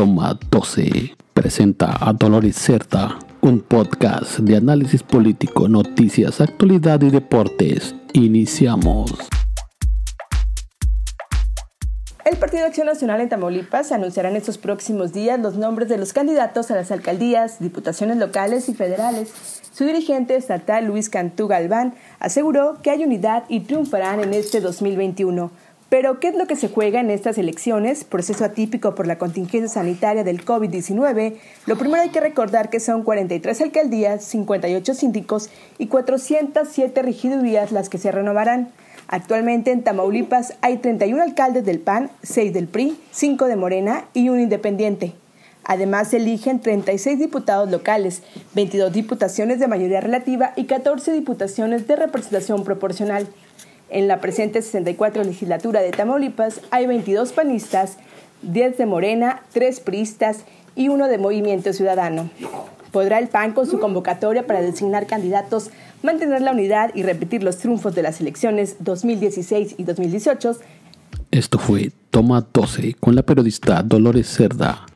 Toma 12 presenta a Dolores Cerda, un podcast de análisis político, noticias, actualidad y deportes. Iniciamos. El Partido Acción Nacional en Tamaulipas anunciará en estos próximos días los nombres de los candidatos a las alcaldías, diputaciones locales y federales. Su dirigente estatal, Luis Cantú Galván, aseguró que hay unidad y triunfarán en este 2021. Pero, ¿qué es lo que se juega en estas elecciones? Proceso atípico por la contingencia sanitaria del COVID-19. Lo primero hay que recordar que son 43 alcaldías, 58 síndicos y 407 regidurías las que se renovarán. Actualmente en Tamaulipas hay 31 alcaldes del PAN, 6 del PRI, 5 de Morena y un independiente. Además se eligen 36 diputados locales, 22 diputaciones de mayoría relativa y 14 diputaciones de representación proporcional. En la presente 64 legislatura de Tamaulipas hay 22 panistas, 10 de Morena, 3 priistas y uno de Movimiento Ciudadano. ¿Podrá el PAN con su convocatoria para designar candidatos mantener la unidad y repetir los triunfos de las elecciones 2016 y 2018? Esto fue Toma 12 con la periodista Dolores Cerda.